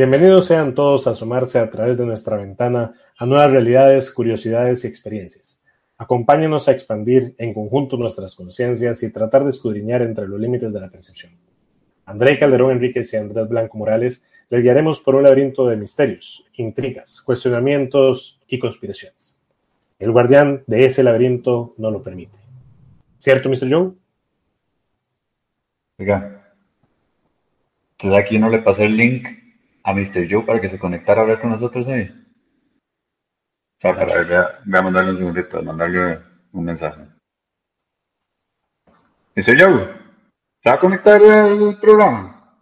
Bienvenidos sean todos a sumarse a través de nuestra ventana a nuevas realidades, curiosidades y experiencias. Acompáñenos a expandir en conjunto nuestras conciencias y tratar de escudriñar entre los límites de la percepción. André Calderón Enríquez y Andrés Blanco Morales les guiaremos por un laberinto de misterios, intrigas, cuestionamientos y conspiraciones. El guardián de ese laberinto no lo permite. ¿Cierto, Mr. Joe? Oiga, entonces aquí no le pasé el link a Mr. Joe para que se conectara a hablar con nosotros hoy. O sea, para, voy a mandarle un segundito, mandarle un mensaje. Mr. Joe, ¿se va a conectar al programa?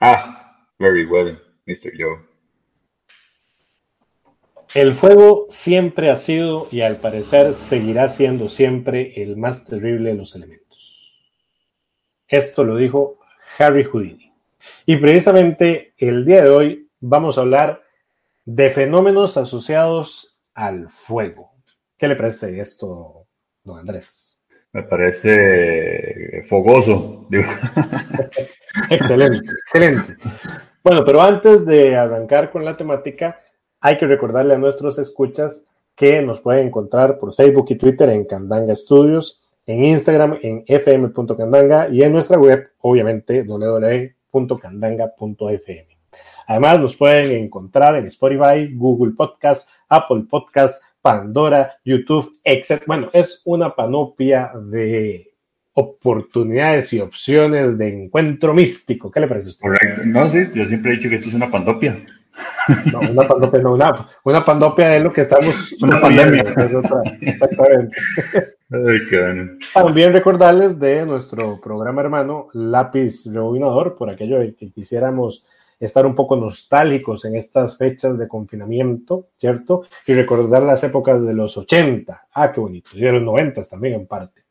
Ah, very well, Mr. Joe. El fuego siempre ha sido y al parecer seguirá siendo siempre el más terrible de los elementos. Esto lo dijo Harry Houdini. Y precisamente el día de hoy vamos a hablar de fenómenos asociados al fuego. ¿Qué le parece esto, don Andrés? Me parece fogoso. excelente, excelente. Bueno, pero antes de arrancar con la temática, hay que recordarle a nuestros escuchas que nos pueden encontrar por Facebook y Twitter en Candanga Studios, en Instagram en fm.candanga y en nuestra web, obviamente, www.candanga.fm. Además, nos pueden encontrar en Spotify, Google Podcast, Apple Podcast, Pandora, YouTube, etc. Bueno, es una panoplia de oportunidades y opciones de encuentro místico. ¿Qué le parece a usted? Correcto. No, sí, yo siempre he dicho que esto es una pandopia. No, una pandopia no, una, una pandopia es lo que estamos. Una pandemia. exactamente. Ay, qué También recordarles de nuestro programa hermano Lápiz Rebobinador, por aquello de que quisiéramos estar un poco nostálgicos en estas fechas de confinamiento, ¿cierto? Y recordar las épocas de los 80. Ah, qué bonito. Y de los 90 también en parte.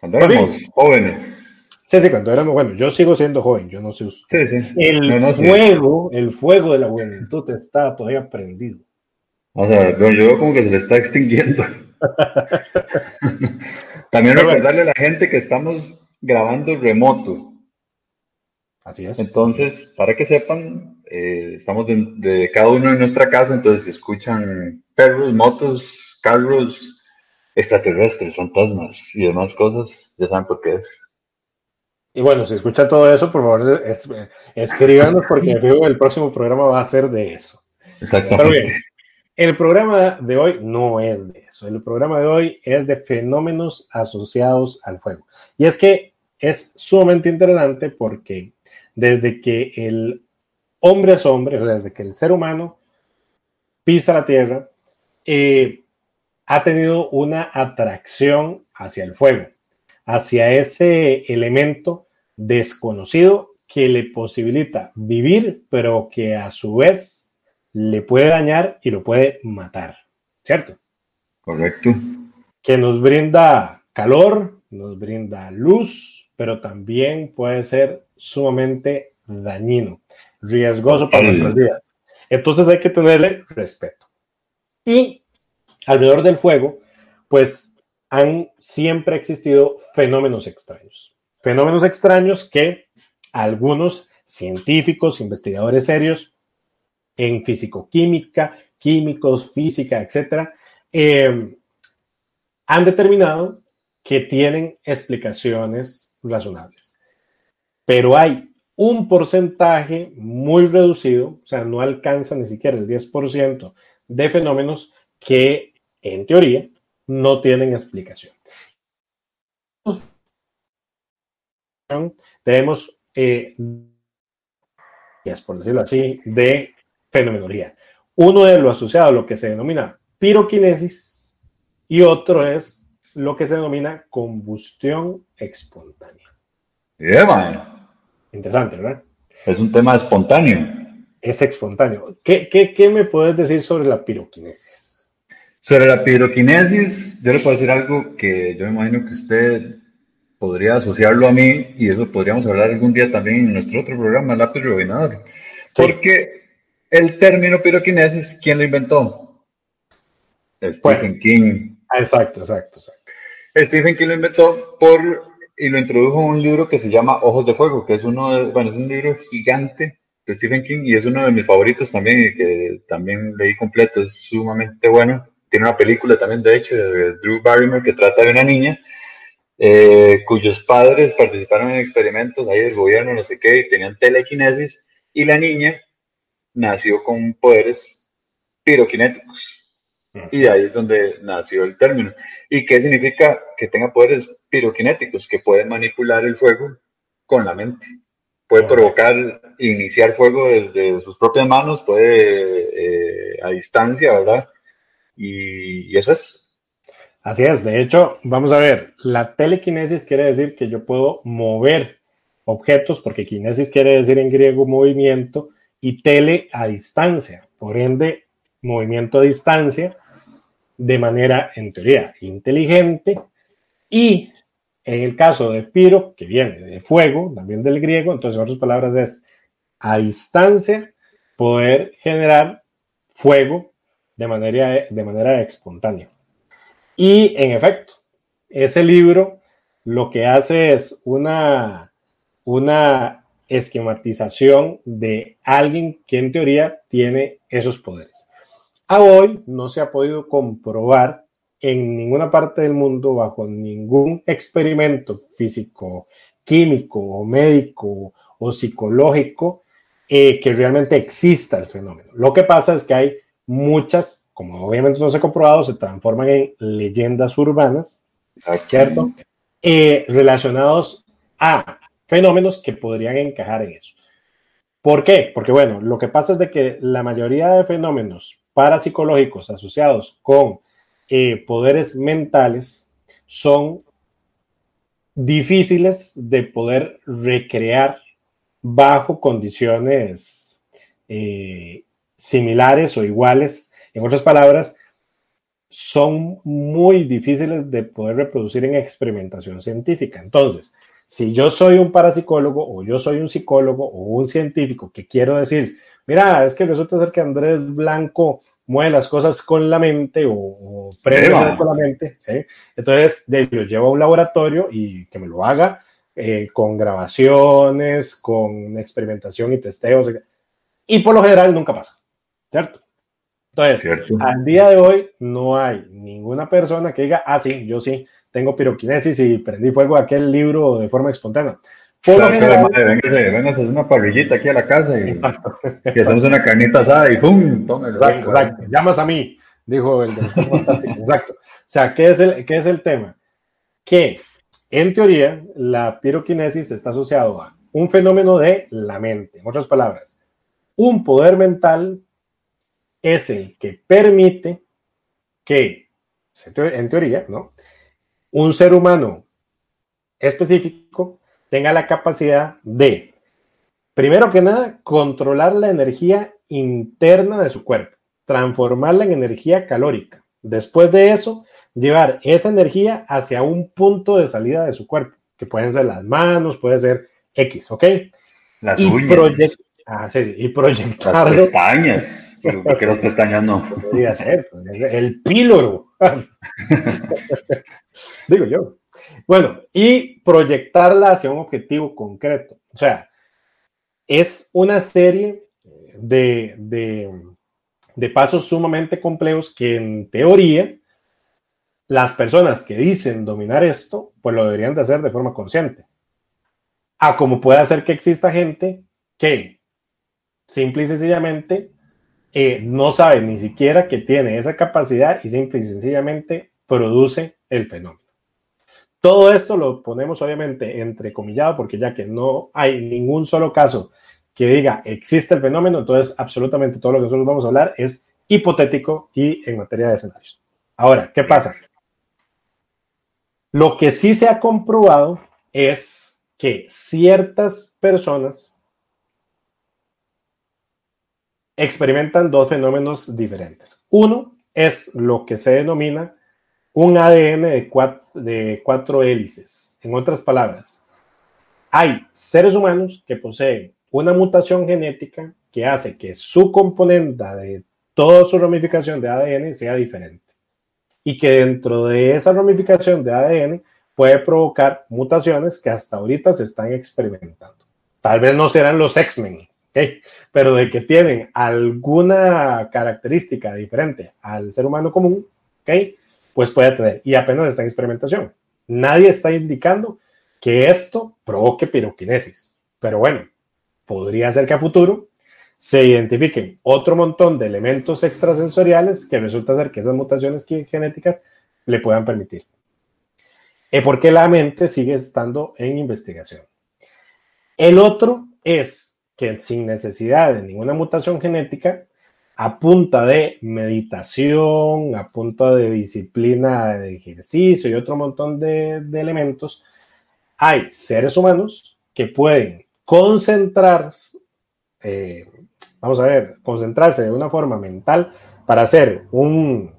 Cuando éramos jóvenes. Sí, sí, cuando éramos, bueno, yo sigo siendo joven, yo no sé usted. Sí, sí. El fuego, el fuego de la juventud está todavía prendido. O sea, yo veo como que se le está extinguiendo. También recordarle a la gente que estamos grabando remoto. Así es. Entonces, para que sepan, eh, estamos de, de, cada uno en nuestra casa, entonces si escuchan perros, motos, carros, extraterrestres, fantasmas y demás cosas, ya saben por qué es. Y bueno, si escucha todo eso, por favor, es, escríbanos porque el próximo programa va a ser de eso. Exactamente. Pero bien, el programa de hoy no es de eso. El programa de hoy es de fenómenos asociados al fuego. Y es que es sumamente interesante porque desde que el hombre es hombre, desde que el ser humano pisa la tierra, eh, ha tenido una atracción hacia el fuego, hacia ese elemento desconocido que le posibilita vivir, pero que a su vez le puede dañar y lo puede matar, ¿cierto? Correcto. Que nos brinda calor, nos brinda luz, pero también puede ser sumamente dañino, riesgoso para nuestras vidas. Entonces hay que tenerle respeto. Y alrededor del fuego, pues han siempre existido fenómenos extraños. Fenómenos extraños que algunos científicos, investigadores serios en fisicoquímica, químicos, física, etcétera, eh, han determinado que tienen explicaciones razonables. Pero hay un porcentaje muy reducido, o sea, no alcanza ni siquiera el 10% de fenómenos que en teoría no tienen explicación. Tenemos, eh, por decirlo así, de fenomenología. Uno es lo asociado a lo que se denomina piroquinesis y otro es lo que se denomina combustión espontánea. Yeah, Interesante, ¿verdad? Es un tema espontáneo. Es espontáneo. ¿Qué, qué, qué me puedes decir sobre la piroquinesis? Sobre la piroquinesis, yo le puedo decir algo que yo me imagino que usted podría asociarlo a mí y eso podríamos hablar algún día también en nuestro otro programa, Lápiz Rebobinador. Sí. Porque el término piroquinesis, ¿quién lo inventó? Stephen Bueno. King. Exacto, exacto, exacto. Stephen King lo inventó por y lo introdujo en un libro que se llama Ojos de Fuego, que es uno de, bueno, es un libro gigante de Stephen King y es uno de mis favoritos también y que también leí completo, es sumamente bueno. Tiene una película también, de hecho, de Drew Barrymore que trata de una niña eh, cuyos padres participaron en experimentos ahí del gobierno, no sé qué, y tenían telequinesis y la niña nació con poderes piroquinéticos. Y de ahí es donde nació el término. ¿Y qué significa que tenga poderes piroquinéticos? Que puede manipular el fuego con la mente. Puede provocar, iniciar fuego desde sus propias manos, puede eh, a distancia, ¿verdad? Y, eso es. Así es, de hecho, vamos a ver, la telequinesis quiere decir que yo puedo mover objetos, porque kinesis quiere decir en griego movimiento y tele a distancia, por ende, movimiento a distancia de manera, en teoría, inteligente y en el caso de Piro, que viene de fuego, también del griego, entonces en otras palabras es a distancia poder generar fuego de manera, de manera espontánea. Y en efecto, ese libro lo que hace es una, una esquematización de alguien que en teoría tiene esos poderes. A hoy no se ha podido comprobar en ninguna parte del mundo, bajo ningún experimento físico, químico o médico o psicológico, eh, que realmente exista el fenómeno. Lo que pasa es que hay muchas, como obviamente no se ha comprobado, se transforman en leyendas urbanas, ¿cierto? Eh, relacionados a fenómenos que podrían encajar en eso. ¿Por qué? Porque bueno, lo que pasa es de que la mayoría de fenómenos parapsicológicos asociados con eh, poderes mentales son difíciles de poder recrear bajo condiciones eh, similares o iguales. En otras palabras, son muy difíciles de poder reproducir en experimentación científica. Entonces, si yo soy un parapsicólogo o yo soy un psicólogo o un científico que quiero decir, mira, es que resulta ser que Andrés Blanco mueve las cosas con la mente o, prende con la mente, ¿sí? Entonces, de, lo llevo a un laboratorio y que me lo haga eh, con grabaciones, con experimentación y testeos. Y por lo general nunca pasa, ¿cierto? Entonces, al día de hoy no hay ninguna persona que diga, ah, sí, yo sí, tengo piroquinesis y prendí fuego a aquel libro de forma espontánea. Por lo general, hacer una parrillita aquí a la casa y exacto, que hacemos una carnita asada y ¡pum! Tome exacto, exacto. Llamas a mí, dijo el de Exacto. O sea, ¿qué es, el, ¿qué es el tema? Que en teoría la piroquinesis está asociado a un fenómeno de la mente. En otras palabras, un poder mental es el que permite que, en teoría, ¿no? Un ser humano específico tenga la capacidad de, primero que nada, controlar la energía interna de su cuerpo, transformarla en energía calórica. Después de eso, llevar esa energía hacia un punto de salida de su cuerpo, que pueden ser las manos, puede ser X, ¿ok? Las y uñas. Ah, sí, sí, y proyectarlo. Las pestañas. Porque las pestañas no. Pues, el píloro. Digo yo. Bueno, y proyectarla hacia un objetivo concreto. O sea, es una serie de, de, pasos sumamente complejos que en teoría las personas que dicen dominar esto, pues lo deberían de hacer de forma consciente. A como puede hacer que exista gente que simple y sencillamente eh, no sabe ni siquiera que tiene esa capacidad y simple y sencillamente produce el fenómeno. Todo esto lo ponemos obviamente entrecomillado porque ya que no hay ningún solo caso que diga existe el fenómeno, entonces absolutamente todo lo que nosotros vamos a hablar es hipotético y en materia de escenarios. Ahora, ¿qué pasa? Lo que sí se ha comprobado es que ciertas personas experimentan dos fenómenos diferentes. Uno es lo que se denomina un ADN de cuatro, hélices. En otras palabras, hay seres humanos que poseen una mutación genética que hace que su componente de toda su ramificación de ADN sea diferente. Y que dentro de esa ramificación de ADN puede provocar mutaciones que hasta ahorita se están experimentando. Tal vez no serán los X-Men, pero de que tienen alguna característica diferente al ser humano común, pues puede tener. Y apenas está en experimentación. Nadie está indicando que esto provoque piroquinesis. Pero bueno, podría ser que a futuro se identifiquen otro montón de elementos extrasensoriales que resulta ser que esas mutaciones genéticas le puedan permitir. ¿Y por qué la mente sigue estando en investigación? El otro es que sin necesidad de ninguna mutación genética, a punta de meditación, a punta de disciplina de ejercicio y otro montón de, elementos, hay seres humanos que pueden concentrar, eh, vamos a ver, concentrarse de una forma mental para hacer un,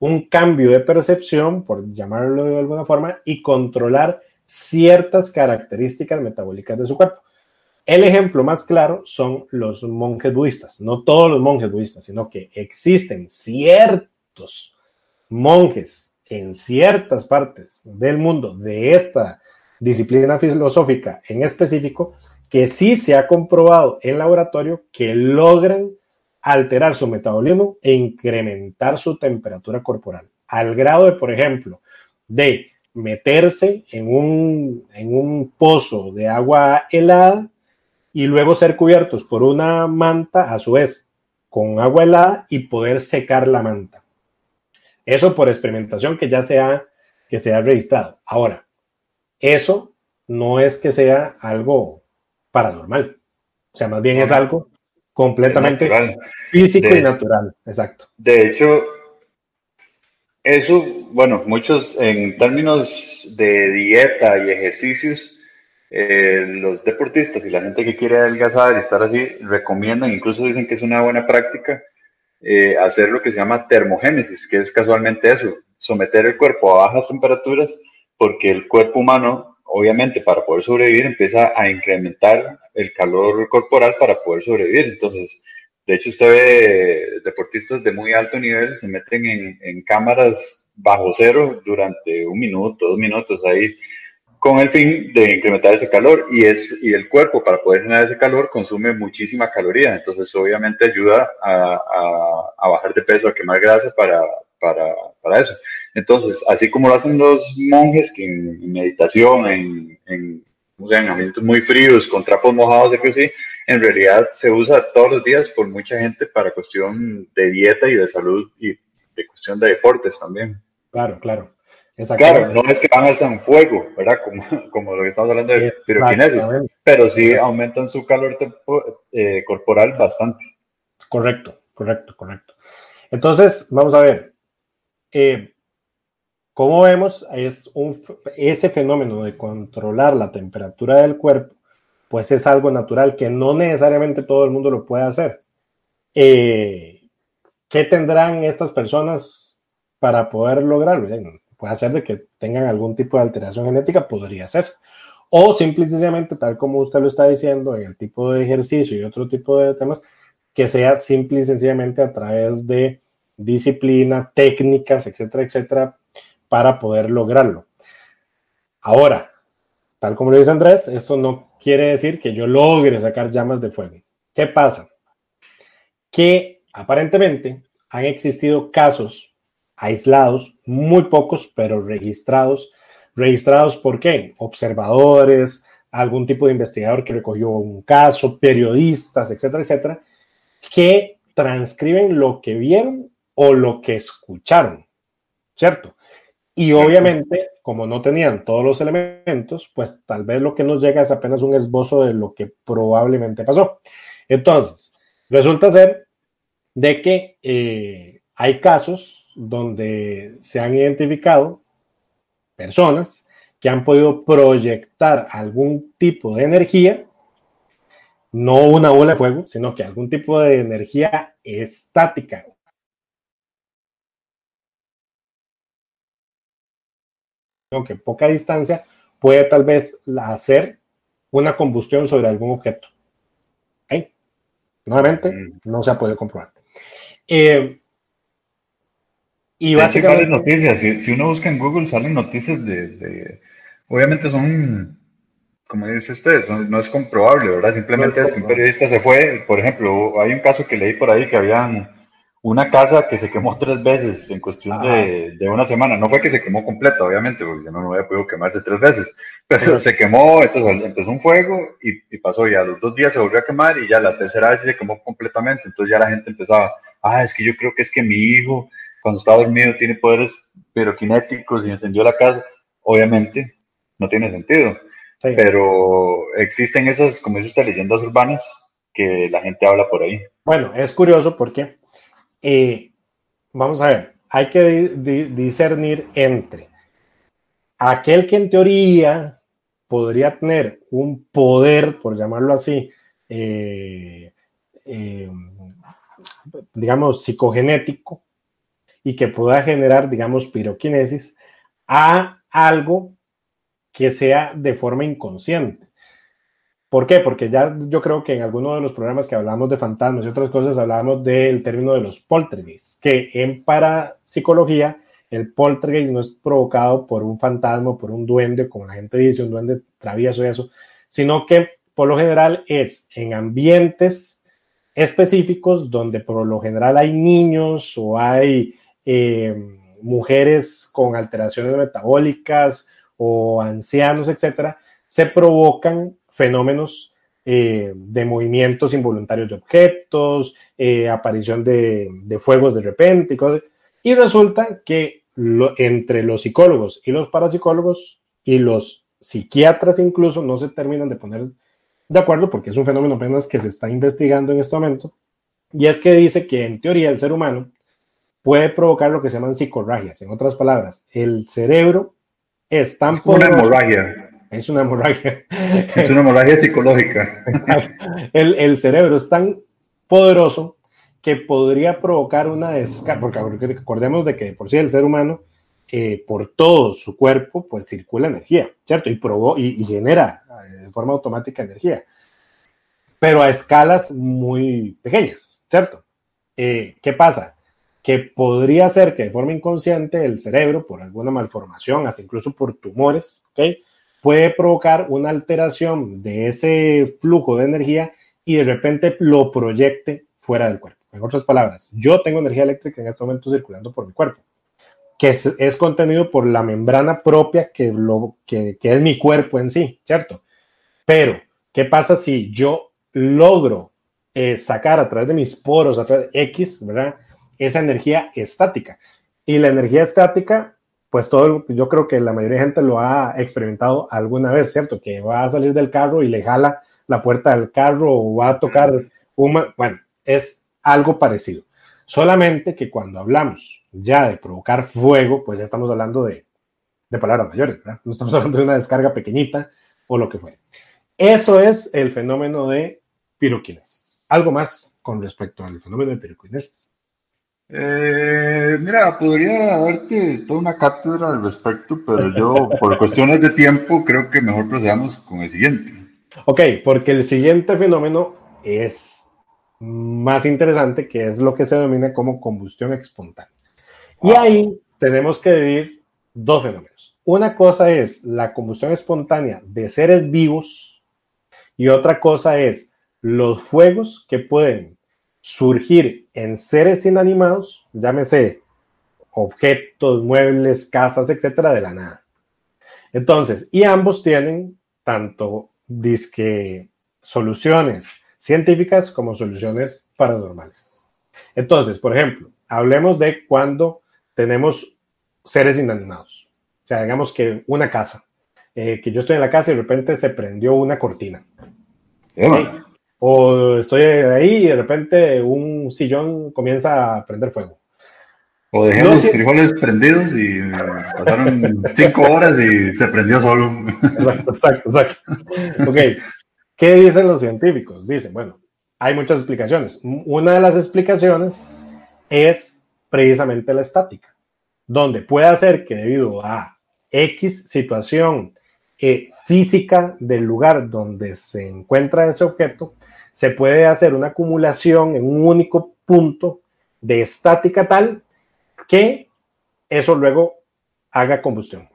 un cambio de percepción, por llamarlo de alguna forma, y controlar ciertas características metabólicas de su cuerpo. El ejemplo más claro son los monjes budistas, no todos los monjes budistas, sino que existen ciertos monjes en ciertas partes del mundo de esta disciplina filosófica en específico que sí se ha comprobado en laboratorio que logran alterar su metabolismo e incrementar su temperatura corporal, al grado de, por ejemplo, de meterse en un, en un pozo de agua helada y luego ser cubiertos por una manta, a su vez, con agua helada y poder secar la manta. Eso por experimentación que ya se ha, que se ha registrado. Ahora, eso no es que sea algo paranormal. O sea, más bien es algo completamente físico y natural. Exacto. De hecho, eso, bueno, muchos en términos de dieta y ejercicios, eh, los deportistas y la gente que quiere adelgazar y estar así recomiendan, incluso dicen que es una buena práctica, eh, hacer lo que se llama termogénesis, que es casualmente eso, someter el cuerpo a bajas temperaturas, porque el cuerpo humano, obviamente, para poder sobrevivir, empieza a incrementar el calor corporal para poder sobrevivir. Entonces, de hecho, usted ve deportistas de muy alto nivel se meten en, cámaras bajo cero durante un minuto, dos minutos ahí, con el fin de incrementar ese calor y, es, y el cuerpo para poder generar ese calor consume muchísima caloría, entonces obviamente ayuda a, a, bajar de peso, a quemar grasa para, para, para, eso. Entonces, así como lo hacen los monjes que en, meditación, en, en, en ambientes muy fríos, con trapos mojados, que sí, en realidad se usa todos los días por mucha gente para cuestión de dieta y de salud y de cuestión de deportes también. Claro, claro. Claro, no es que van al fuego, ¿verdad? Como, como lo que estamos hablando de piroquinesis, pero sí aumentan su calor eh, corporal bastante. Correcto, correcto, correcto. Entonces, vamos a ver. Eh, como vemos, es un, ese fenómeno de controlar la temperatura del cuerpo pues es algo natural que no necesariamente todo el mundo lo puede hacer. Eh, ¿Qué tendrán estas personas para poder lograrlo? Puede ser de que tengan algún tipo de alteración genética, podría ser. O simplemente, tal como usted lo está diciendo, en el tipo de ejercicio y otro tipo de temas, que sea simple y sencillamente a través de disciplina, técnicas, etcétera, etcétera, para poder lograrlo. Ahora, tal como lo dice Andrés, esto no quiere decir que yo logre sacar llamas de fuego. ¿Qué pasa? Que aparentemente han existido casos aislados, muy pocos, pero registrados. ¿Registrados por qué? Observadores, algún tipo de investigador que recogió un caso, periodistas, etcétera, etcétera, que transcriben lo que vieron o lo que escucharon, ¿cierto? Y obviamente como no tenían todos los elementos, pues tal vez lo que nos llega es apenas un esbozo de lo que probablemente pasó. Entonces, resulta ser de que eh, hay casos donde se han identificado personas que han podido proyectar algún tipo de energía, no una bola de fuego, sino que algún tipo de energía estática aunque poca distancia, puede tal vez hacer una combustión sobre algún objeto. Nuevamente, mm. no se ha podido comprobar. Eh, y básicamente... noticias, si, uno busca en Google salen noticias de, obviamente son como dice usted, no, es comprobable, ¿verdad? Simplemente es, que un periodista se fue, por ejemplo, hay un caso que leí por ahí que habían una casa que se quemó tres veces en cuestión de, una semana. No fue que se quemó completa, obviamente, porque si no, no hubiera podido quemarse tres veces. Pero se quemó, entonces empezó un fuego y, pasó ya los dos días se volvió a quemar y ya la tercera vez se quemó completamente. Entonces ya la gente empezaba, ah, es que yo creo que es que mi hijo cuando está dormido tiene poderes piroquinéticos y encendió la casa. Obviamente no tiene sentido. Pero existen esas, como dice usted, leyendas urbanas que la gente habla por ahí. Bueno, es curioso porque, eh, vamos a ver, hay que discernir entre aquel que en teoría podría tener un poder, por llamarlo así, eh, eh, digamos, psicogenético y que pueda generar, digamos, piroquinesis a algo que sea de forma inconsciente. ¿Por qué? Porque ya yo creo que en alguno de los programas que hablamos de fantasmas y otras cosas hablamos del término de los poltergeists, que en parapsicología el poltergeist no es provocado por un fantasma, por un duende, como la gente dice, un duende travieso y eso, sino que por lo general es en ambientes específicos donde por lo general hay niños o hay eh, mujeres con alteraciones metabólicas o ancianos, etcétera, se provocan fenómenos eh, de movimientos involuntarios de objetos, eh, aparición de, fuegos de repente y cosas. Y resulta que entre los psicólogos y los parapsicólogos y los psiquiatras incluso no se terminan de poner de acuerdo porque es un fenómeno apenas que se está investigando en este momento. Y es que dice que en teoría el ser humano puede provocar lo que se llaman psicorragias. En otras palabras, el cerebro es tan es Una hemorragia. Es una hemorragia. Es una hemorragia psicológica. el, cerebro es tan poderoso que podría provocar una descarga, porque recordemos de que por sí el ser humano, eh, por todo su cuerpo, pues circula energía, ¿cierto? Y, probó, y, genera eh, de forma automática energía, pero a escalas muy pequeñas, ¿cierto? Eh, ¿Qué pasa? Que podría ser que de forma inconsciente el cerebro, por alguna malformación, hasta incluso por tumores, puede provocar una alteración de ese flujo de energía y de repente lo proyecte fuera del cuerpo. En otras palabras, yo tengo energía eléctrica en este momento circulando por mi cuerpo, que es, contenido por la membrana propia que, lo, que, es mi cuerpo en sí, ¿cierto? Pero, ¿qué pasa si yo logro eh, sacar a través de mis poros, a través de X, ¿verdad? Esa energía estática. Y la energía estática, pues todo, yo creo que la mayoría de gente lo ha experimentado alguna vez, ¿cierto? Que va a salir del carro y le jala la puerta del carro o va a tocar una, bueno, es algo parecido. Solamente que cuando hablamos ya de provocar fuego, pues ya estamos hablando de, de palabras mayores, ¿verdad? No estamos hablando de una descarga pequeñita o lo que fuera. Eso es el fenómeno de piroquinesis. Algo más con respecto al fenómeno de piroquinesis. Eh, mira, podría darte toda una cátedra al respecto, pero yo, por cuestiones de tiempo, creo que mejor procedamos con el siguiente. Ok, porque el siguiente fenómeno es más interesante, que es lo que se denomina como combustión espontánea. Y ahí tenemos que dividir dos fenómenos. Una cosa es la combustión espontánea de seres vivos y otra cosa es los fuegos que pueden surgir en seres inanimados, llámese objetos, muebles, casas, etcétera, de la nada. Entonces, y ambos tienen tanto disque soluciones científicas como soluciones paranormales. Entonces, por ejemplo, hablemos de cuando tenemos seres inanimados. O sea, digamos que una casa, eh, que yo estoy en la casa y de repente se prendió una cortina. O estoy ahí y de repente un sillón comienza a prender fuego. O dejé los frijoles prendidos y pasaron cinco horas y se prendió solo. Exacto, exacto, exacto. Ok, ¿qué dicen los científicos? Dicen, bueno, hay muchas explicaciones. Una de las explicaciones es precisamente la estática, donde puede ser que debido a X situación eh, física del lugar donde se encuentra ese objeto, se puede hacer una acumulación en un único punto de estática tal que eso luego haga combustión.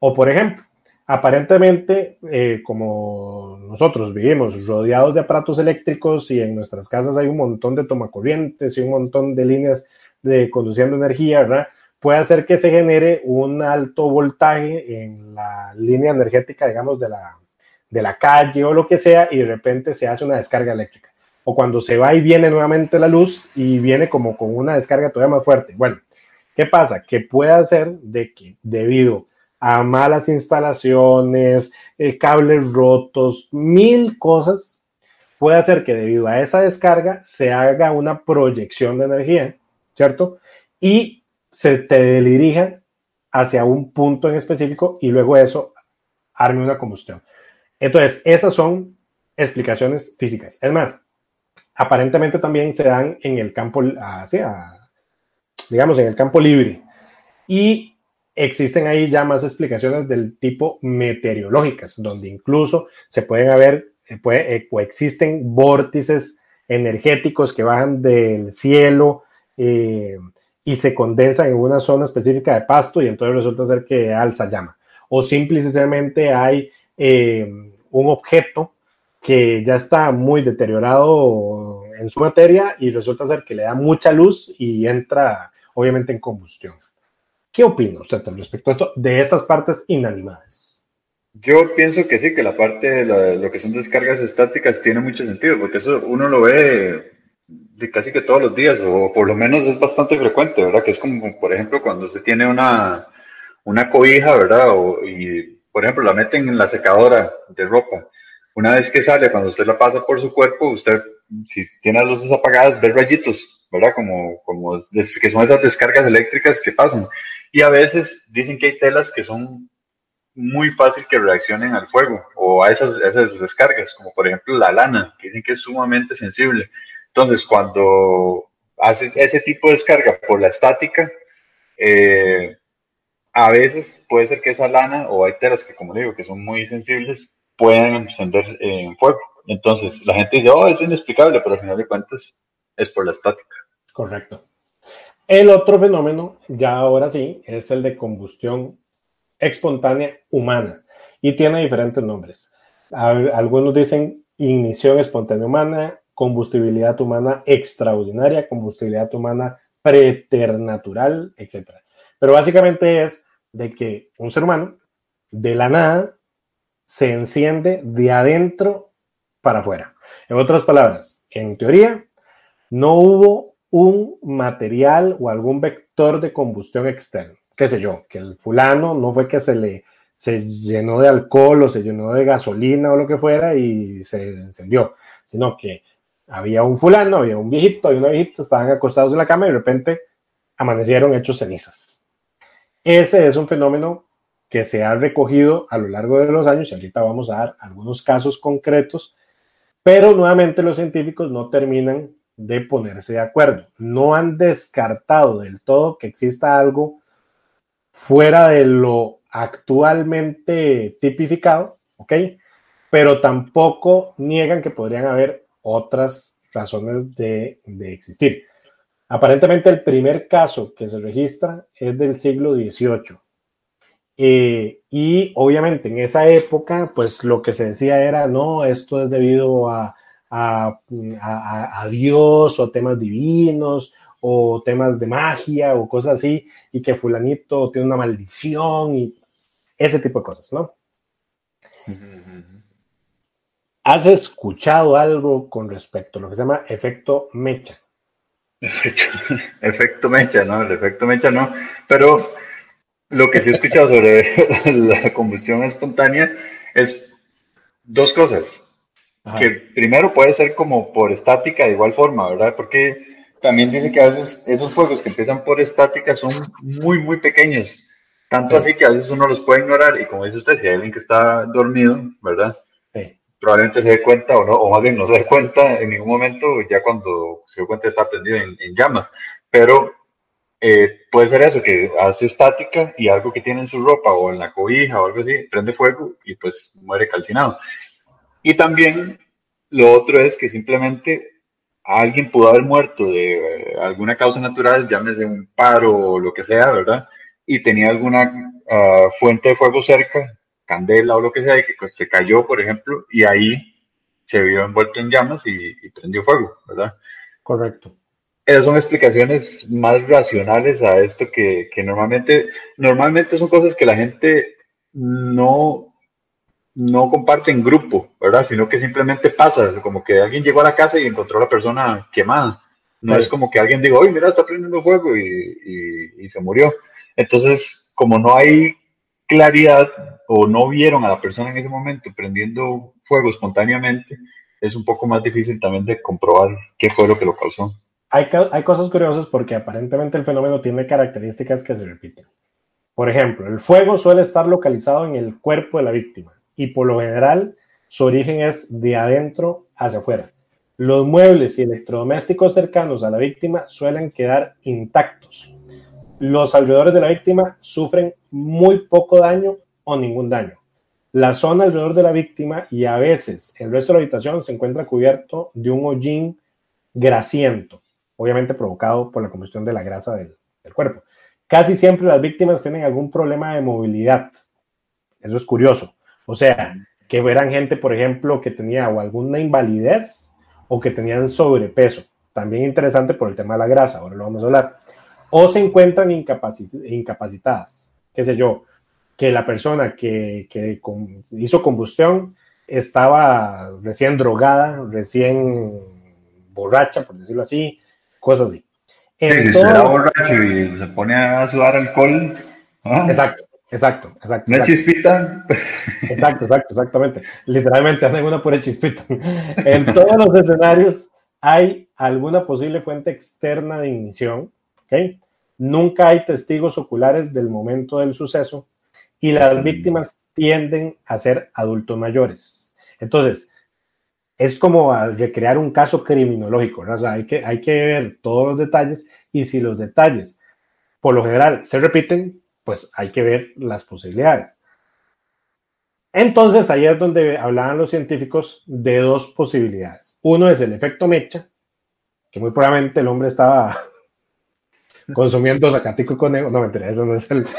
O por ejemplo, Aparentemente, eh, como nosotros vivimos rodeados de aparatos eléctricos y en nuestras casas hay un montón de tomacorrientes y un montón de líneas de conduciendo energía, ¿verdad? Puede hacer que se genere un alto voltaje en la línea energética, digamos, de la, de la calle o lo que sea, y de repente se hace una descarga eléctrica. O cuando se va y viene nuevamente la luz y viene como con una descarga todavía más fuerte. Bueno, ¿qué pasa? Que puede hacer de que debido a malas instalaciones, eh, cables rotos, mil cosas, puede hacer que debido a esa descarga se haga una proyección de energía, ¿cierto? Y se te dirija hacia un punto en específico y luego eso arme una combustión. Entonces, esas son explicaciones físicas. Es más, aparentemente también se dan en el campo, digamos, en el campo libre. Y existen ahí ya más explicaciones del tipo meteorológicas, donde incluso se pueden haber, eh, puede, eh, coexisten vórtices energéticos que bajan del cielo eh, y se condensan en una zona específica de pasto y entonces resulta ser que alza llama. O simplemente hay un objeto que ya está muy deteriorado en su materia y resulta ser que le da mucha luz y entra obviamente en combustión. ¿Qué opina usted respecto a esto de estas partes inanimadas? Yo pienso que sí, que la parte de, lo que son descargas estáticas tiene mucho sentido, porque eso uno lo ve de casi que todos los días, o por lo menos es bastante frecuente, ¿verdad? Que es como, por ejemplo, cuando usted tiene una, una cobija, ¿verdad? y, por ejemplo, la meten en la secadora de ropa. Una vez que sale, cuando usted la pasa por su cuerpo, usted, si tiene las luces apagadas, ve rayitos, ¿verdad? Como, como que son esas descargas eléctricas que pasan. Y a veces dicen que hay telas que son muy fácil que reaccionen al fuego o a esas, esas descargas, como por ejemplo la lana, que dicen que es sumamente sensible. Entonces, cuando haces ese tipo de descarga por la estática, eh, a veces puede ser que esa lana o hay telas que, como digo, que son muy sensibles, puedan encender en fuego. Entonces, la gente dice, oh, es inexplicable, pero al final de cuentas es por la estática. Correcto. El otro fenómeno, ya ahora sí, es el de combustión espontánea humana y tiene diferentes nombres. Algunos dicen ignición espontánea humana, combustibilidad humana extraordinaria, combustibilidad humana preternatural, etc. Pero básicamente es de que un ser humano de la nada se enciende de adentro para afuera. En otras palabras, en teoría, no hubo un material o algún vector de combustión externo. Qué sé yo, que el fulano no fue que se le se llenó de alcohol o se llenó de gasolina o lo que fuera y se encendió, sino que había un fulano, había un viejito, y una viejita, estaban acostados en la cama y de repente amanecieron hechos cenizas. Ese es un fenómeno que se ha recogido a lo largo de los años y ahorita vamos a dar algunos casos concretos, pero nuevamente los científicos no terminan de ponerse de acuerdo. No han descartado del todo que exista algo fuera de lo actualmente tipificado, ¿ok? Pero tampoco niegan que podrían haber otras razones de, existir. Aparentemente el primer caso que se registra es del siglo XVIII. Eh, y obviamente en esa época, pues lo que se decía era, no, esto es debido a a, Dios o temas divinos o temas de magia o cosas así y que fulanito tiene una maldición y ese tipo de cosas, ¿no? ¿Has escuchado algo con respecto a lo que se llama efecto mecha? Efecto, mecha, ¿no? El efecto mecha no, pero lo que sí he escuchado sobre la combustión espontánea es dos cosas que primero puede ser como por estática de igual forma, ¿verdad? Porque también dice que a veces esos fuegos que empiezan por estática son muy, muy pequeños. Tanto así que a veces uno los puede ignorar y como dice usted, si hay alguien que está dormido, ¿verdad? Probablemente se dé cuenta o no, o más bien no se dé cuenta en ningún momento, ya cuando se dé cuenta está prendido en, llamas. Pero eh, puede ser eso, que hace estática y algo que tiene en su ropa o en la cobija o algo así, prende fuego y pues muere calcinado. Y también lo otro es que simplemente alguien pudo haber muerto de eh, alguna causa natural, llámese un paro o lo que sea, ¿verdad? Y tenía alguna ah, fuente de fuego cerca, candela o lo que sea y que pues, se cayó, por ejemplo, y ahí se vio envuelto en llamas y, prendió fuego, ¿verdad? Correcto. Esas son explicaciones más racionales a esto que, que normalmente, normalmente son cosas que la gente no, no comparte en grupo, ¿verdad? Sino que simplemente pasa, como que alguien llegó a la casa y encontró a la persona quemada. No es como que alguien diga, oye, mira, está prendiendo fuego y, y, se murió. Entonces, como no hay claridad o no vieron a la persona en ese momento prendiendo fuego espontáneamente, es un poco más difícil también de comprobar qué fue lo que lo causó. Hay, hay cosas curiosas porque aparentemente el fenómeno tiene características que se repiten. Por ejemplo, el fuego suele estar localizado en el cuerpo de la víctima y por lo general su origen es de adentro hacia afuera. Los muebles y electrodomésticos cercanos a la víctima suelen quedar intactos. Los alrededores de la víctima sufren muy poco daño o ningún daño. La zona alrededor de la víctima y a veces el resto de la habitación se encuentra cubierto de un hollín grasiento, obviamente provocado por la combustión de la grasa del, cuerpo. Casi siempre las víctimas tienen algún problema de movilidad. Eso es curioso. O sea, que eran gente, por ejemplo, que tenía o alguna invalidez o que tenían sobrepeso. También interesante por el tema de la grasa, ahora lo vamos a hablar. O se encuentran incapacitadas, qué sé yo, que la persona que, hizo combustión estaba recién drogada, recién borracha, por decirlo así, cosas así. En si borracho y se pone a sudar alcohol. Exacto, exacto, exacto. ¿Una chispita? Exacto, exacto, exactamente. Literalmente anda una pura chispita. En todos los escenarios hay alguna posible fuente externa de ignición, Nunca hay testigos oculares del momento del suceso y las víctimas tienden a ser adultos mayores. Entonces, es como recrear un caso criminológico, ¿no? o sea, hay que, hay que ver todos los detalles y si los detalles por lo general se repiten, pues hay que ver las posibilidades. Entonces, ahí es donde hablaban los científicos de dos posibilidades. Uno es el efecto mecha, que muy probablemente el hombre estaba consumiendo zacatico y conejo. No, mentira, eso no es el...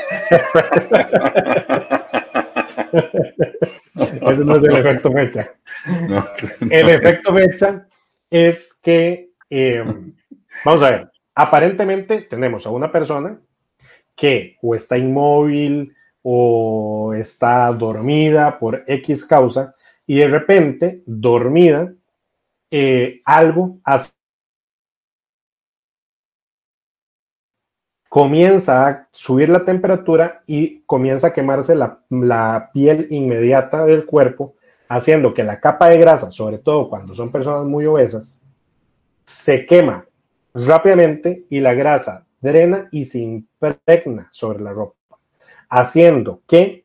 Ese no es el efecto mecha. El efecto mecha es que, eh, vamos a ver, aparentemente tenemos a una persona que o está inmóvil o está dormida por X causa y de repente, dormida, eh, algo hace comienza a subir la temperatura y comienza a quemarse la, piel inmediata del cuerpo, haciendo que la capa de grasa, sobre todo cuando son personas muy obesas, se quema rápidamente y la grasa drena y se impregna sobre la ropa, haciendo que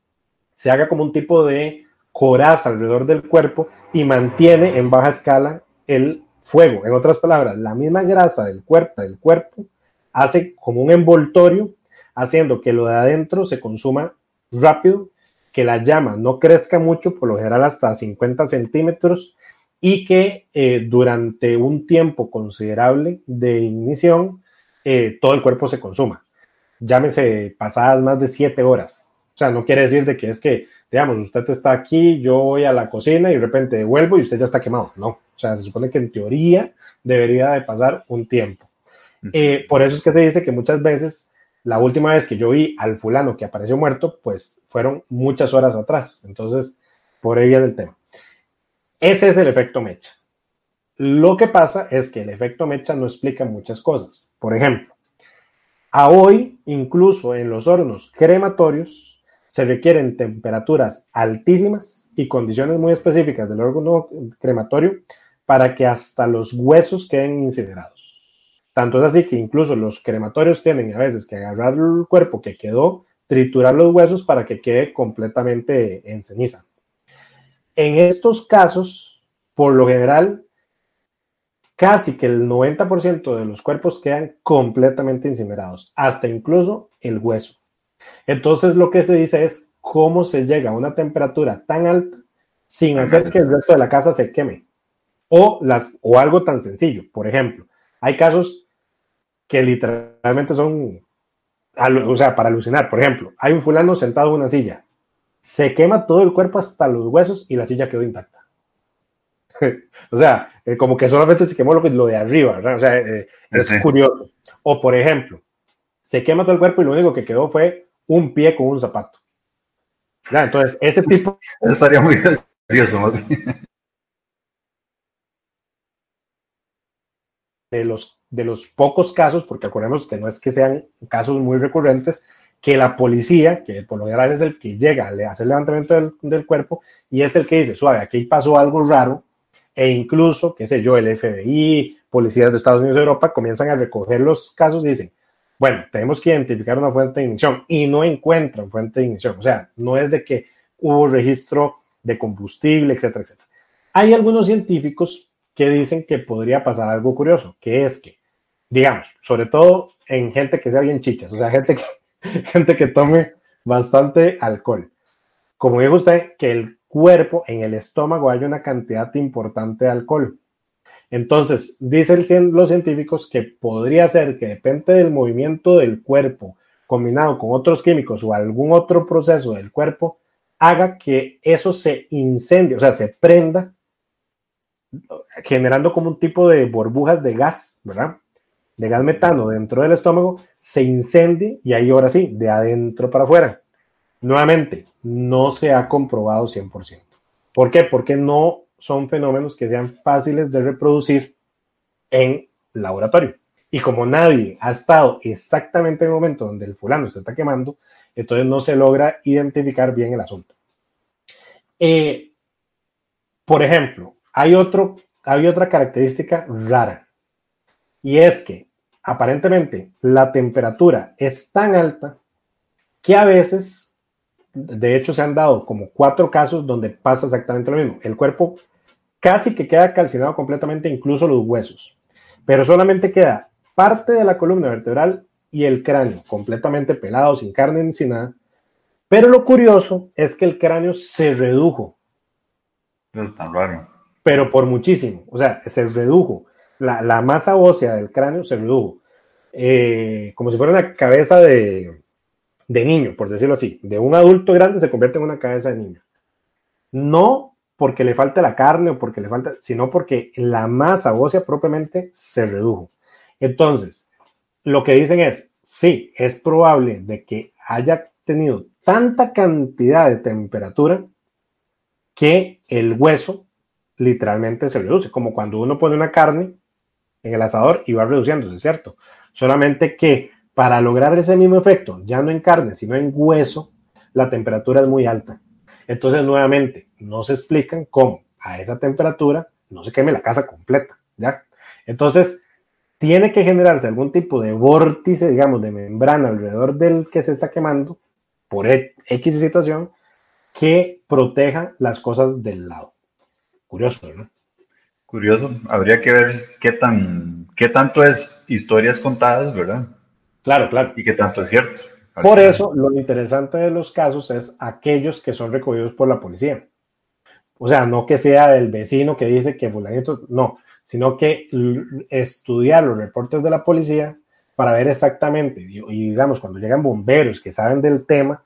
se haga como un tipo de coraza alrededor del cuerpo y mantiene en baja escala el fuego. En otras palabras, la misma grasa del cuerpo, del cuerpo hace como un envoltorio, haciendo que lo de adentro se consuma rápido, que la llama no crezca mucho, por lo general hasta 50 centímetros, y que eh, durante un tiempo considerable de ignición eh, todo el cuerpo se consuma. Llámese pasadas más de 7 horas. O sea, no quiere decir de que es que, digamos, usted está aquí, yo voy a la cocina y de repente vuelvo y usted ya está quemado. No, o sea, se supone que en teoría debería de pasar un tiempo. Eh, por eso es que se dice que muchas veces la última vez que yo vi al fulano que apareció muerto, pues fueron muchas horas atrás. Entonces, por ahí viene el tema. Ese es el efecto mecha. Lo que pasa es que el efecto mecha no explica muchas cosas. Por ejemplo, a hoy, incluso en los hornos crematorios, se requieren temperaturas altísimas y condiciones muy específicas del órgano crematorio para que hasta los huesos queden incinerados. Tanto es así que incluso los crematorios tienen a veces que agarrar el cuerpo que quedó, triturar los huesos para que quede completamente en ceniza. En estos casos, por lo general, casi que el 90% de los cuerpos quedan completamente incinerados, hasta incluso el hueso. Entonces lo que se dice es cómo se llega a una temperatura tan alta sin hacer que el resto de la casa se queme. O, las, o algo tan sencillo. Por ejemplo, hay casos que literalmente son, o sea, para alucinar. Por ejemplo, hay un fulano sentado en una silla, se quema todo el cuerpo hasta los huesos y la silla quedó intacta. o sea, eh, como que solamente se quemó lo, lo de arriba, ¿verdad? O sea, eh, es curioso. O por ejemplo, se quema todo el cuerpo y lo único que quedó fue un pie con un zapato. Entonces, ese tipo... Eso estaría muy gracioso. De los, de los pocos casos, porque acordemos que no es que sean casos muy recurrentes, que la policía, que por lo general es el que llega, le hace el levantamiento del, del, cuerpo y es el que dice, suave, aquí pasó algo raro, e incluso, qué sé yo, el FBI, policías de Estados Unidos y Europa comienzan a recoger los casos y dicen, bueno, tenemos que identificar una fuente de ignición y no encuentran fuente de ignición. O sea, no es de que hubo registro de combustible, etcétera, etcétera. Hay algunos científicos que dicen que podría pasar algo curioso, que es que, digamos, sobre todo en gente que sea bien chichas, o sea, gente que, gente que tome bastante alcohol. Como dijo usted, que el cuerpo, en el estómago hay una cantidad importante de alcohol. Entonces, dicen los científicos que podría ser que depende del movimiento del cuerpo combinado con otros químicos o algún otro proceso del cuerpo, haga que eso se incendie, o sea, se prenda, generando como un tipo de burbujas de gas, ¿verdad? De gas metano dentro del estómago, se incendie y ahí ahora sí, de adentro para afuera. Nuevamente, no se ha comprobado 100%. ¿Por qué? Porque no son fenómenos que sean fáciles de reproducir en laboratorio. Y como nadie ha estado exactamente en el momento donde el fulano se está quemando, entonces no se logra identificar bien el asunto. Eh, por ejemplo, hay, otro, hay otra característica rara y es que aparentemente la temperatura es tan alta que a veces, de hecho se han dado como cuatro casos donde pasa exactamente lo mismo. El cuerpo casi que queda calcinado completamente, incluso los huesos, pero solamente queda parte de la columna vertebral y el cráneo completamente pelado, sin carne ni sin nada. Pero lo curioso es que el cráneo se redujo. raro. Pero por muchísimo. O sea, se redujo. La, masa ósea del cráneo se redujo. Eh, como si fuera una cabeza de, de niño, por decirlo así. De un adulto grande se convierte en una cabeza de niño. No porque le falta la carne o porque le falta, sino porque la masa ósea propiamente se redujo. Entonces, lo que dicen es, sí, es probable de que haya tenido tanta cantidad de temperatura que el hueso literalmente se reduce, como cuando uno pone una carne en el asador y va reduciéndose, ¿cierto? Solamente que para lograr ese mismo efecto, ya no en carne, sino en hueso, la temperatura es muy alta. Entonces, nuevamente, no se explican cómo a esa temperatura no se queme la casa completa, ¿ya? Entonces, tiene que generarse algún tipo de vórtice, digamos, de membrana alrededor del que se está quemando por X situación que proteja las cosas del lado. Curioso, ¿no? Curioso. Habría que ver qué tan, qué tanto es historias contadas, ¿verdad? Claro, claro. Y qué tanto es cierto. Por eso, lo interesante de los casos es aquellos que son recogidos por la policía. O sea, no que sea el vecino que dice que fulanito, no, sino que estudiar los reportes de la policía para ver exactamente, y, digamos, cuando llegan bomberos que saben del tema,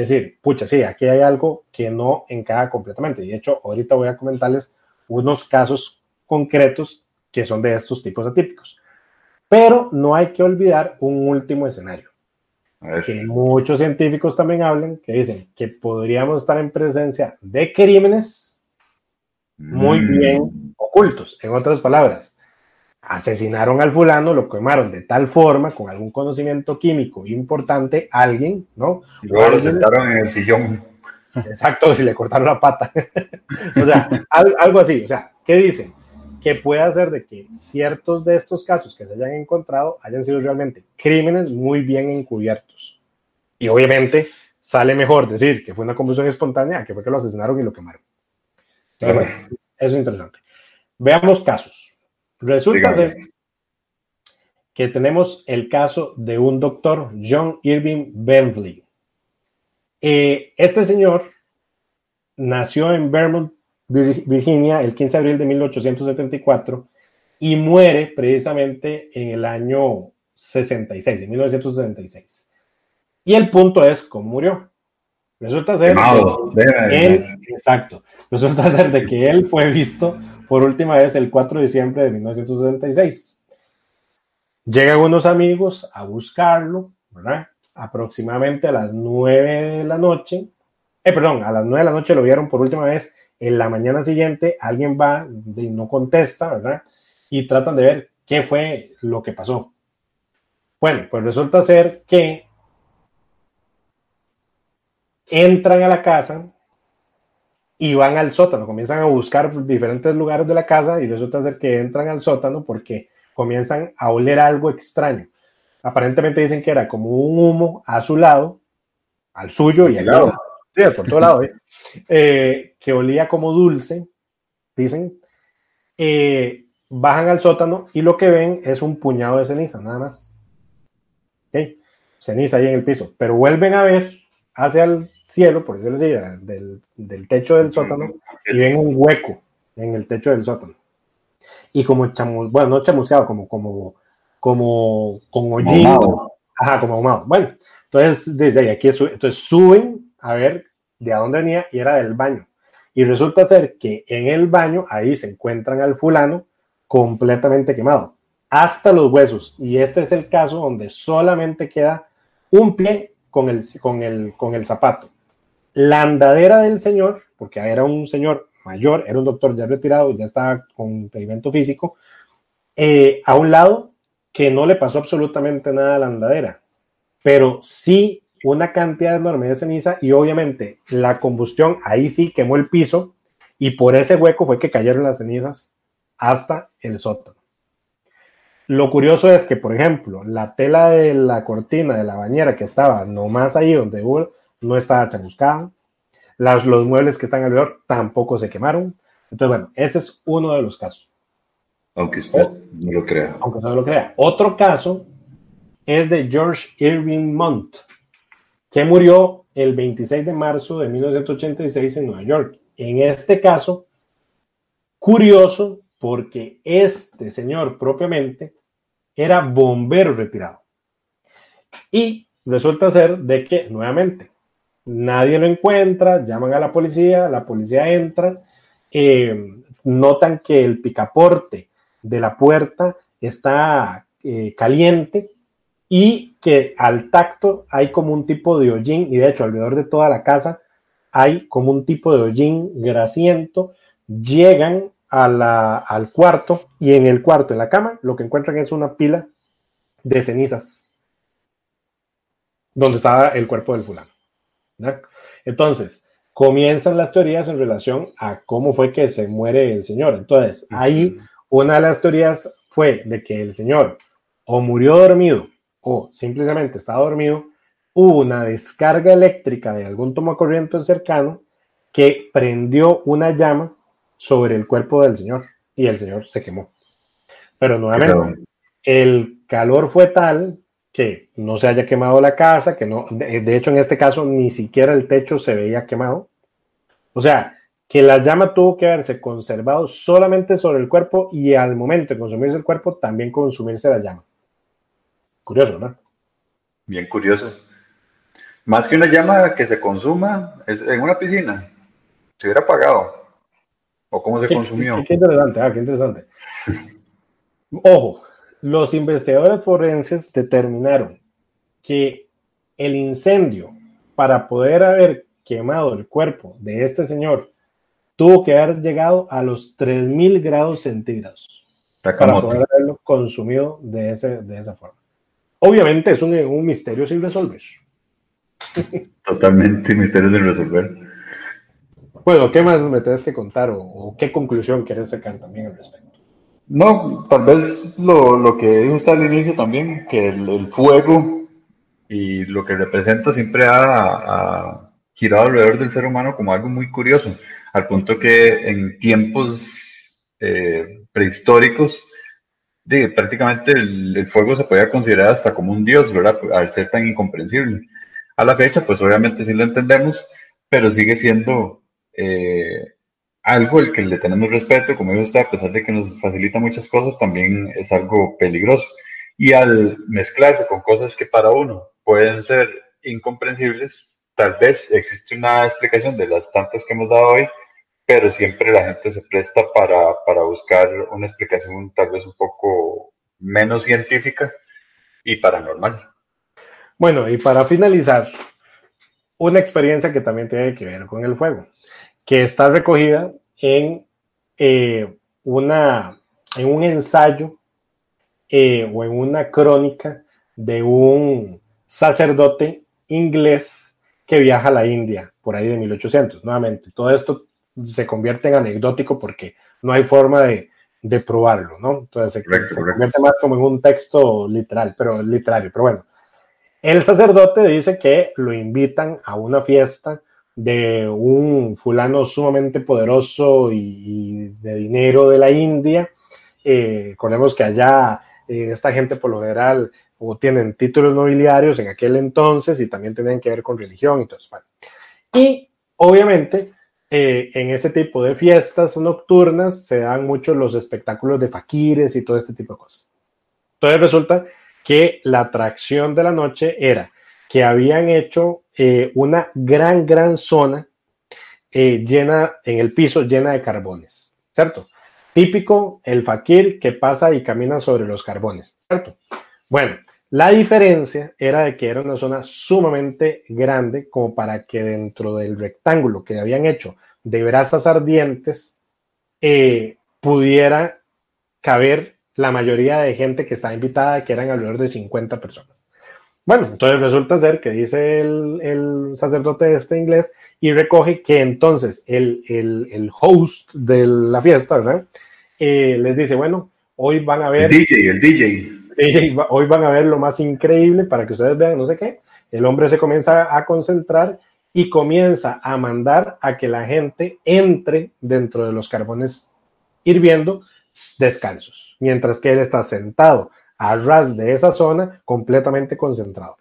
decir, pucha, sí, aquí hay algo que no encaja completamente. Y de hecho, ahorita voy a comentarles unos casos concretos que son de estos tipos atípicos. Pero no hay que olvidar un último escenario que muchos científicos también hablan, que dicen que podríamos estar en presencia de crímenes muy mm. bien ocultos. En otras palabras, asesinaron al fulano, lo quemaron de tal forma, con algún conocimiento químico importante, alguien, ¿no? Luego lo sentaron en el sillón. Exacto, si le cortaron la pata. o sea, algo así. O sea, ¿qué dicen? que puede hacer de que ciertos de estos casos que se hayan encontrado hayan sido realmente crímenes muy bien encubiertos. Y obviamente sale mejor decir que fue una combustión espontánea que fue que lo asesinaron y lo quemaron. eso es interesante. Veamos casos. Resulta ser que tenemos el caso de un doctor, John Irving Bentley. Eh, este señor nació en Vermont, Virginia el 15 de abril de 1874 y muere precisamente en el año 66, en 1966. Y el punto es cómo murió. Resulta ser que él, exacto, resulta ser de que él fue visto por última vez el 4 de diciembre de 1976. Llegan unos amigos a buscarlo, ¿verdad? Aproximadamente a las 9 de la noche. Eh, perdón, a las 9 de la noche lo vieron por última vez. En la mañana siguiente alguien va y no contesta, ¿verdad? Y tratan de ver qué fue lo que pasó. Bueno, pues resulta ser que entran a la casa y van al sótano, comienzan a buscar diferentes lugares de la casa y resulta ser que entran al sótano porque comienzan a oler algo extraño. Aparentemente dicen que era como un humo a su lado, al suyo y al lado, sí, por todo lado, ¿eh? Eh, que olía como dulce, dicen. Eh, bajan al sótano y lo que ven es un puñado de ceniza, nada más. Ceniza ahí en el piso, pero vuelven a ver hacia el cielo, por decirlo así, del, del techo del sótano, y ven un hueco en el techo del sótano. Y como chamus, bueno, no chamuscado, como, como, como, con hollín, ajá, como ahumado. Bueno, entonces desde aquí, entonces suben a ver de a dónde venía y era del baño. Y resulta ser que en el baño, ahí se encuentran al fulano completamente quemado, hasta los huesos. Y este es el caso donde solamente queda un pie con el, con el, con el zapato. La andadera del señor, porque era un señor mayor, era un doctor ya retirado, ya estaba con impedimento físico, eh, a un lado que no le pasó absolutamente nada a la andadera, pero sí una cantidad enorme de ceniza y obviamente la combustión ahí sí quemó el piso y por ese hueco fue que cayeron las cenizas hasta el sótano. Lo curioso es que, por ejemplo, la tela de la cortina de la bañera que estaba nomás ahí donde hubo, no estaba chamuscada. Las, los muebles que están alrededor tampoco se quemaron. Entonces, bueno, ese es uno de los casos. Aunque usted no lo crea. Aunque usted no lo crea. Otro caso es de George Irving Montt, que murió el 26 de marzo de 1986 en Nueva York. En este caso, curioso, porque este señor propiamente era bombero retirado. Y resulta ser de que, nuevamente, nadie lo encuentra, llaman a la policía, la policía entra, eh, notan que el picaporte de la puerta está eh, caliente y que al tacto hay como un tipo de hollín, y de hecho alrededor de toda la casa hay como un tipo de hollín grasiento, llegan al cuarto y en el cuarto, en la cama, lo que encuentran es una pila de cenizas donde estaba el cuerpo del fulano. Entonces, comienzan las teorías en relación a cómo fue que se muere el señor. Entonces, ahí una de las teorías fue de que el señor o murió dormido o simplemente estaba dormido, hubo una descarga eléctrica de algún tomacorriente cercano que prendió una llama sobre el cuerpo del Señor y el Señor se quemó. Pero nuevamente, el calor fue tal que no se haya quemado la casa, que no, de, hecho en este caso ni siquiera el techo se veía quemado. O sea, que la llama tuvo que haberse conservado solamente sobre el cuerpo y al momento de consumirse el cuerpo también consumirse la llama. Curioso, ¿no? Bien curioso. Más que una llama que se consuma es en una piscina. Se hubiera apagado. ¿O cómo se consumió? Qué, interesante, ah, qué interesante. Ojo, los investigadores forenses determinaron que el incendio, para poder haber quemado el cuerpo de este señor, tuvo que haber llegado a los 3000 grados centígrados para poder haberlo consumido de, ese, de esa forma. Obviamente es un, un misterio sin resolver. Totalmente misterio sin resolver. Bueno, ¿qué más me tienes que contar o, qué conclusión quieres sacar también al respecto? No, tal vez lo, que dijo usted al inicio también, que el, fuego y lo que representa siempre ha, girado alrededor del ser humano como algo muy curioso, al punto que en tiempos eh, prehistóricos, prácticamente el, el, fuego se podía considerar hasta como un dios, ¿verdad? Al ser tan incomprensible. A la fecha, pues obviamente sí lo entendemos, pero sigue siendo eh, algo el que le tenemos respeto, como dijo usted, a pesar de que nos facilita muchas cosas, también es algo peligroso. Y al mezclarse con cosas que para uno pueden ser incomprensibles, tal vez existe una explicación de las tantas que hemos dado hoy, pero siempre la gente se presta para, para buscar una explicación tal vez un poco menos científica y paranormal. Bueno, y para finalizar, una experiencia que también tiene que ver con el fuego, que está recogida en, eh, una, en un ensayo eh, o en una crónica de un sacerdote inglés que viaja a la India por ahí de 1800. Nuevamente, todo esto se convierte en anecdótico porque no hay forma de, probarlo, ¿no? Entonces se, convierte más como en un texto literal, pero literario. Pero bueno, el sacerdote dice que lo invitan a una fiesta de un fulano sumamente poderoso y, de dinero de la India. Eh, recordemos que allá eh, esta gente por lo general o tienen títulos nobiliarios en aquel entonces y también tienen que ver con religión y todo eso. Y obviamente eh, en ese tipo de fiestas nocturnas se dan muchos los espectáculos de faquires y todo este tipo de cosas. Entonces resulta que la atracción de la noche era que habían hecho eh, una gran, gran zona llena en el piso, llena de carbones, ¿cierto? Típico el fakir que pasa y camina sobre los carbones, ¿cierto? Bueno, la diferencia era de que era una zona sumamente grande como para que dentro del rectángulo que habían hecho de brasas ardientes eh, pudiera caber la mayoría de gente que estaba invitada, que eran alrededor de 50 personas. Bueno, entonces resulta ser que dice el, sacerdote este inglés y recoge que entonces el, el host de la fiesta, ¿verdad? Eh, les dice, bueno, hoy van a ver... El DJ, el DJ. Hoy van a ver lo más increíble para que ustedes vean, no sé qué. El hombre se comienza a concentrar y comienza a mandar a que la gente entre dentro de los carbones hirviendo descalzos, mientras que él está sentado a ras de esa zona completamente concentrado.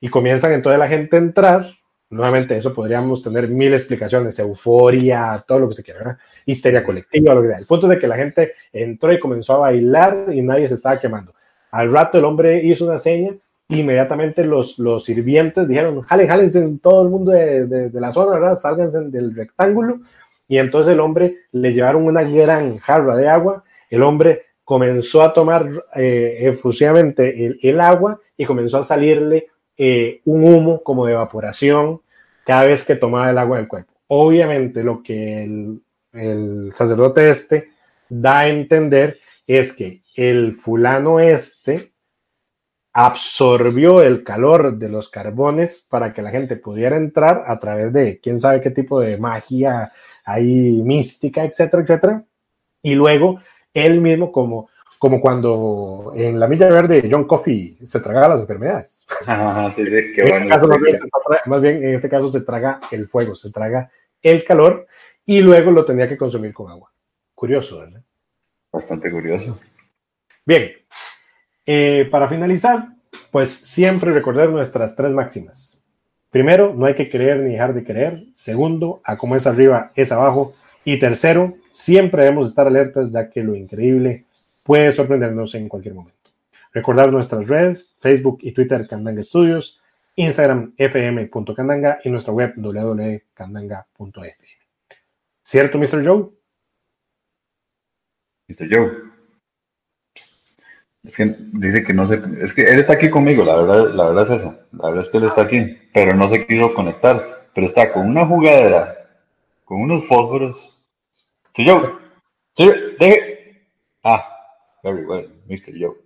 Y comienzan entonces la gente a entrar Nuevamente, eso podríamos tener mil explicaciones, euforia, todo lo que se quiera, histeria colectiva, lo que sea. El punto es de que la gente entró y comenzó a bailar y nadie se estaba quemando. Al rato el hombre hizo una seña, inmediatamente los, los sirvientes dijeron, jalen, jalen todo el mundo de, la zona, ¿verdad? Sálganse del rectángulo. Y entonces el hombre le llevaron una gran jarra de agua, el hombre comenzó a tomar eh, efusivamente el agua y comenzó a salirle eh, un humo como de evaporación cada vez que tomaba el agua del cuerpo. Obviamente lo que el, sacerdote este da a entender es que el fulano este absorbió el calor de los carbones para que la gente pudiera entrar a través de quién sabe qué tipo de magia ahí mística, etcétera, etcétera. Y luego él mismo como como cuando en la Milla Verde John Coffey se tragaba las enfermedades. sí, sí, qué bueno. más, bien, en este caso se traga el fuego, se traga el calor y luego lo tenía que consumir con agua. Curioso, ¿verdad? Bastante curioso. Bien, eh, para finalizar, pues siempre recordar nuestras tres máximas. Primero, no hay que creer ni dejar de creer. Segundo, a como es arriba es abajo. Y tercero, siempre debemos estar alertas ya que lo increíble puede sorprendernos en cualquier momento. Recordar nuestras redes, Facebook y Twitter Candanga Studios, Instagram fm.candanga y nuestra web www.candanga.fm. ¿Cierto, Mr. Joe? Mr. Joe. Es que dice que no sé, es que él está aquí conmigo, la verdad, la verdad es esa, la verdad es que él está aquí, pero no se quiso conectar, pero está con una jugadera, con unos fósforos. Mr. Joe, deje, ah, very well, Mr. Joe.